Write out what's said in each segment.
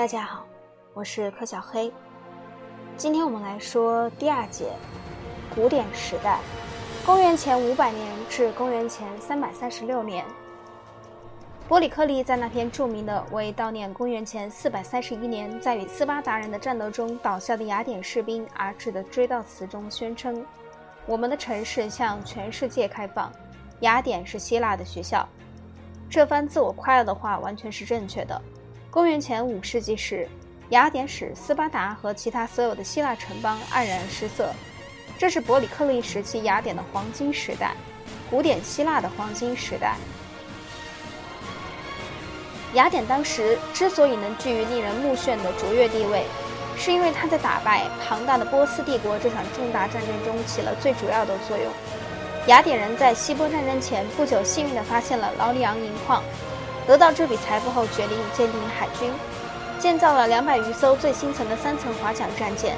大家好，我是柯小黑。今天我们来说第二节古典时代，公元前五百年至公元前三百三十六年。伯里克利在那篇著名的为悼念公元前四百三十一年在与斯巴达人的战斗中倒下的雅典士兵而致的追悼词中宣称：“我们的城市向全世界开放，雅典是希腊的学校。”这番自我夸耀的话完全是正确的。公元前五世纪时，雅典使斯巴达和其他所有的希腊城邦黯然失色。这是伯里克利时期雅典的黄金时代，古典希腊的黄金时代。雅典当时之所以能居于令人目眩的卓越地位，是因为他在打败庞大的波斯帝国这场重大战争中起了最主要的作用。雅典人在希波战争前不久，幸运地发现了劳里昂银矿。得到这笔财富后，决定建立海军，建造了两百余艘最新层的三层滑桨战舰。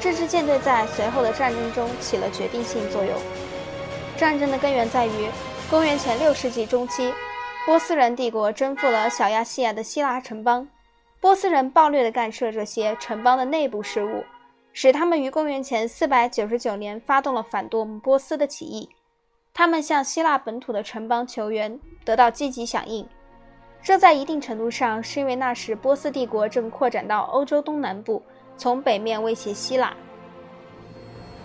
这支舰队在随后的战争中起了决定性作用。战争的根源在于，公元前六世纪中期，波斯人帝国征服了小亚细亚的希腊城邦。波斯人暴虐地干涉这些城邦的内部事务，使他们于公元前四百九十九年发动了反动波斯的起义。他们向希腊本土的城邦求援，得到积极响应。这在一定程度上是因为那时波斯帝国正扩展到欧洲东南部，从北面威胁希腊。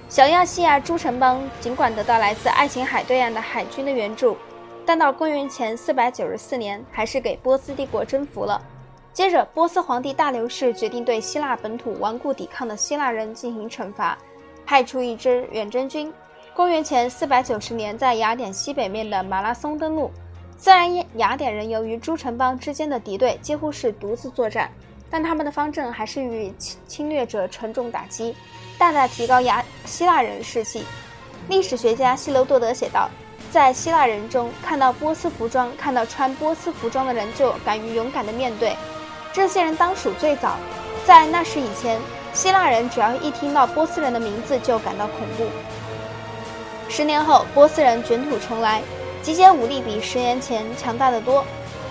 小亚细亚诸城邦尽管得到来自爱琴海对岸的海军的援助，但到公元前494年还是给波斯帝国征服了。接着，波斯皇帝大流士决定对希腊本土顽固抵抗的希腊人进行惩罚，派出一支远征军，公元前490年在雅典西北面的马拉松登陆。虽然雅典人由于诸城邦之间的敌对，几乎是独自作战，但他们的方阵还是与侵侵略者沉重打击，大大提高雅希腊人士气。历史学家希罗多德写道：“在希腊人中，看到波斯服装，看到穿波斯服装的人，就敢于勇敢地面对。这些人当属最早。在那时以前，希腊人只要一听到波斯人的名字，就感到恐怖。十年后，波斯人卷土重来。”集结武力比十年前强大的多。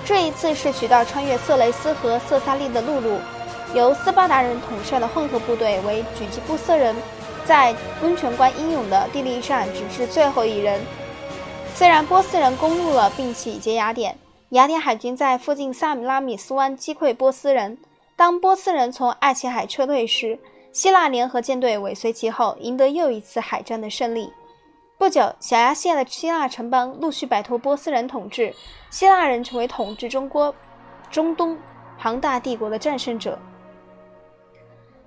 这一次是取道穿越色雷斯和色萨利的陆路，由斯巴达人统帅的混合部队为狙击布斯人，在温泉关英勇的地利上只是最后一人。虽然波斯人攻入了并洗劫雅典，雅典海军在附近萨米拉米斯湾击溃波斯人。当波斯人从爱琴海撤退时，希腊联合舰队尾随其后，赢得又一次海战的胜利。不久，小亚细亚的希腊城邦陆续摆脱波斯人统治，希腊人成为统治中国、中东庞大帝国的战胜者。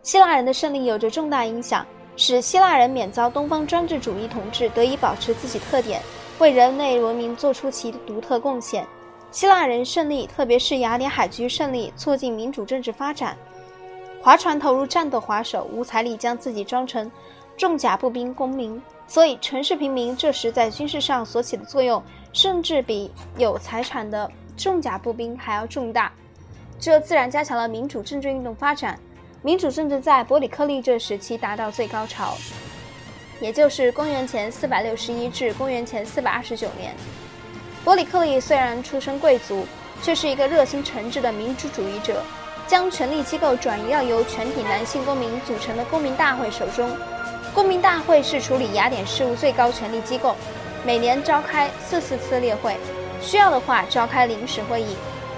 希腊人的胜利有着重大影响，使希腊人免遭东方专制主义统治，得以保持自己特点，为人类文明做出其独特贡献。希腊人胜利，特别是雅典海军胜利，促进民主政治发展。划船投入战斗划手无财力将自己装成重甲步兵公民。所以，城市平民这时在军事上所起的作用，甚至比有财产的重甲步兵还要重大。这自然加强了民主政治运动发展。民主政治在伯里克利这时期达到最高潮，也就是公元前461至公元前429年。伯里克利虽然出身贵族，却是一个热心诚挚的民主主义者，将权力机构转移到由全体男性公民组成的公民大会手中。公民大会是处理雅典事务最高权力机构，每年召开四四次例会，需要的话召开临时会议，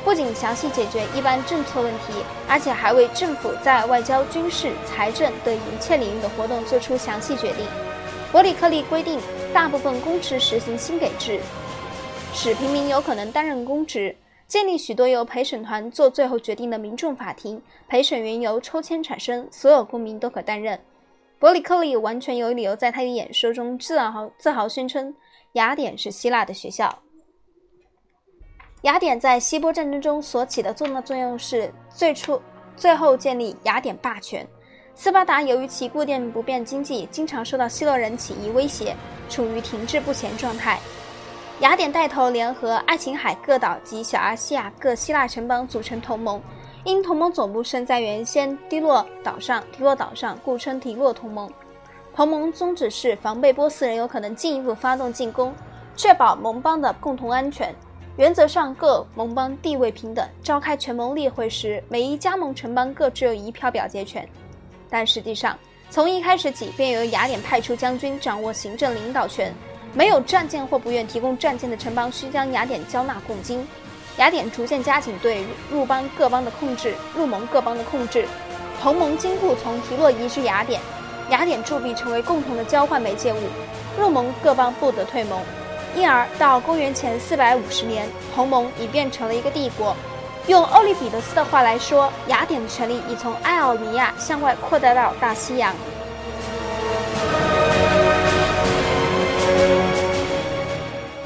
不仅详细解决一般政策问题，而且还为政府在外交、军事、财政等一切领域的活动做出详细决定。伯里克利规定，大部分公职实行薪给制，使平民有可能担任公职，建立许多由陪审团做最后决定的民众法庭，陪审员由抽签产生，所有公民都可担任。伯里克利完全有理由在他的演说中自豪自豪宣称，雅典是希腊的学校。雅典在希波战争中所起的重要作用是最初最后建立雅典霸权。斯巴达由于其固定不变经济，经常受到希洛人起义威胁，处于停滞不前状态。雅典带头联合爱琴海各岛及小亚细亚各希腊城邦组成同盟。因同盟总部设在原先迪洛岛上，迪洛岛上故称迪洛同盟。同盟宗旨是防备波斯人有可能进一步发动进攻，确保盟邦的共同安全。原则上各盟邦地位平等。召开全盟例会时，每一加盟城邦各只有一票表决权。但实际上，从一开始起便由雅典派出将军掌握行政领导权。没有战舰或不愿提供战舰的城邦需将雅典交纳贡金。雅典逐渐加紧对入邦各邦的控制，入盟各邦的控制。同盟金库从提洛移至雅典，雅典铸币成为共同的交换媒介物。入盟各邦不得退盟。因而，到公元前四百五十年，同盟已变成了一个帝国。用欧利比得斯的话来说，雅典的权力已从爱奥尼亚向外扩大到大西洋。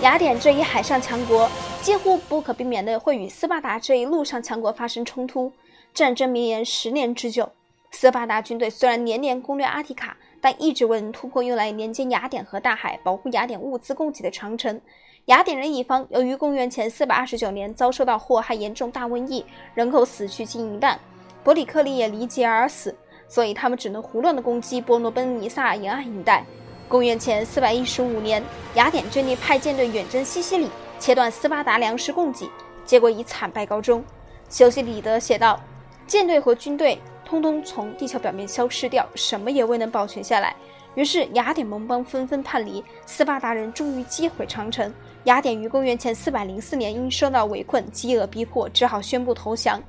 雅典这一海上强国，几乎不可避免地会与斯巴达这一陆上强国发生冲突，战争绵延十年之久。斯巴达军队虽然年年攻略阿提卡。但一直未能突破用来连接雅典和大海、保护雅典物资供给的长城。雅典人一方由于公元前四百二十九年遭受到祸害严重大瘟疫，人口死去近一半，伯里克利也离疾而死，所以他们只能胡乱的攻击波罗奔尼撒沿岸一带。公元前四百一十五年，雅典决定派舰队远征西西里，切断斯巴达粮食供给，结果以惨败告终。修昔底德写道：“舰队和军队。”通通从地球表面消失掉，什么也未能保全下来。于是雅典盟邦纷纷叛离，斯巴达人终于击毁长城。雅典于公元前四百零四年因受到围困、饥饿逼迫，只好宣布投降。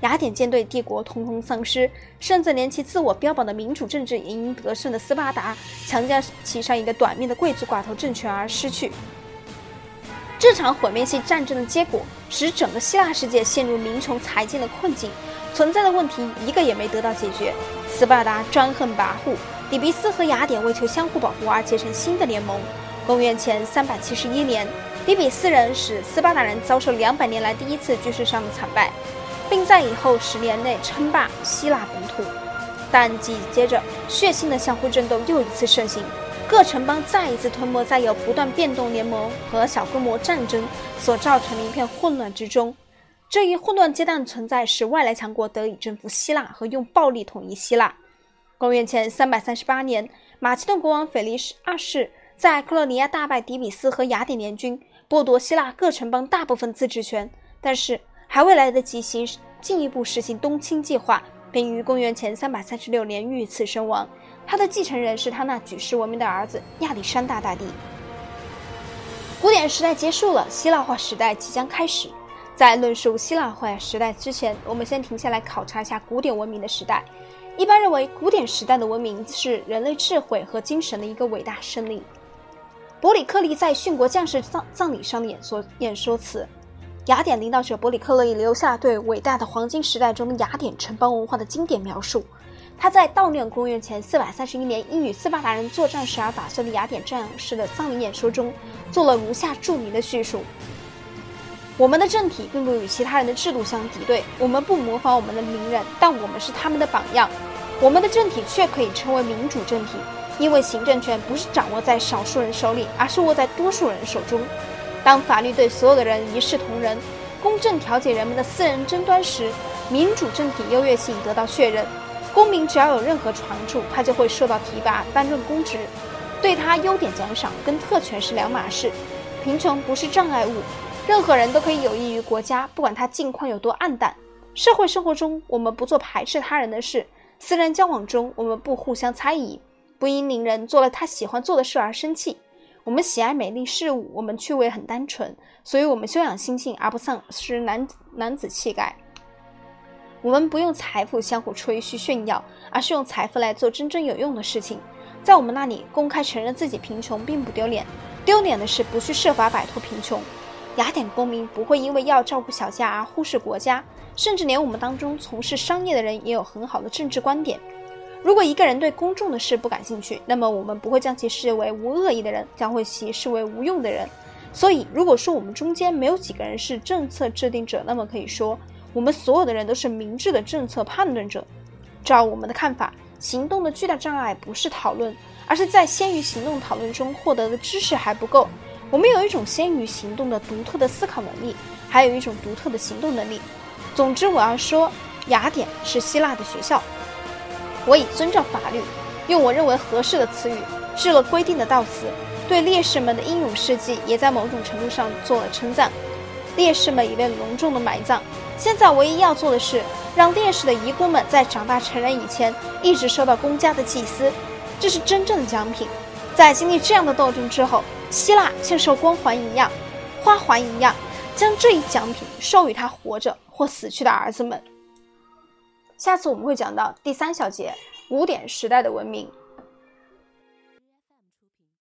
雅典舰队、帝国通通丧失，甚至连其自我标榜的民主政治也因得胜的斯巴达强加其上一个短命的贵族寡头政权而失去。这场毁灭性战争的结果，使整个希腊世界陷入民穷财尽的困境。存在的问题一个也没得到解决。斯巴达专横跋扈，底比斯和雅典为求相互保护而结成新的联盟。公元前三百七十一年，底比斯人使斯巴达人遭受两百年来第一次军事上的惨败，并在以后十年内称霸希腊本土。但紧接着，血腥的相互争斗又一次盛行，各城邦再一次吞没在有不断变动联盟和小规模战争所造成的一片混乱之中。这一混乱阶段存在，使外来强国得以征服希腊和用暴力统一希腊。公元前三百三十八年，马其顿国王腓力二世在克罗尼亚大败底比斯和雅典联军，剥夺希腊各城邦大部分自治权。但是还未来得及行进一步实行东侵计划，便于公元前三百三十六年遇刺身亡。他的继承人是他那举世闻名的儿子亚历山大大帝。古典时代结束了，希腊化时代即将开始。在论述希腊化时代之前，我们先停下来考察一下古典文明的时代。一般认为，古典时代的文明是人类智慧和精神的一个伟大胜利。伯里克利在殉国将士葬葬礼上的演说演说词，雅典领导者伯里克利留下对伟大的黄金时代中雅典城邦文化的经典描述。他在悼念公元前四百三十一年因与斯巴达人作战时而打碎的雅典战士的葬礼演说中，做了如下著名的叙述。我们的政体并不与其他人的制度相敌对，我们不模仿我们的名人，但我们是他们的榜样。我们的政体却可以称为民主政体，因为行政权不是掌握在少数人手里，而是握在多数人手中。当法律对所有的人一视同仁，公正调解人们的私人争端时，民主政体优越性得到确认。公民只要有任何长处，他就会受到提拔，担任公职，对他优点奖赏跟特权是两码事。贫穷不是障碍物。任何人都可以有益于国家，不管他境况有多暗淡。社会生活中，我们不做排斥他人的事；私人交往中，我们不互相猜疑，不因邻人做了他喜欢做的事而生气。我们喜爱美丽事物，我们趣味很单纯，所以我们修养心性而不丧失男男子气概。我们不用财富相互吹嘘炫耀，而是用财富来做真正有用的事情。在我们那里，公开承认自己贫穷并不丢脸，丢脸的是不去设法摆脱贫穷。雅典公民不会因为要照顾小家而忽视国家，甚至连我们当中从事商业的人也有很好的政治观点。如果一个人对公众的事不感兴趣，那么我们不会将其视为无恶意的人，将会其视为无用的人。所以，如果说我们中间没有几个人是政策制定者，那么可以说我们所有的人都是明智的政策判断者。照我们的看法，行动的巨大障碍不是讨论，而是在先于行动讨论中获得的知识还不够。我们有一种先于行动的独特的思考能力，还有一种独特的行动能力。总之，我要说，雅典是希腊的学校。我以遵照法律，用我认为合适的词语，制了规定的悼词，对烈士们的英勇事迹也在某种程度上做了称赞。烈士们已被隆重的埋葬。现在唯一要做的是，让烈士的遗孤们在长大成人以前，一直受到公家的祭司，这是真正的奖品。在经历这样的斗争之后，希腊像受光环一样、花环一样，将这一奖品授予他活着或死去的儿子们。下次我们会讲到第三小节——古典时代的文明。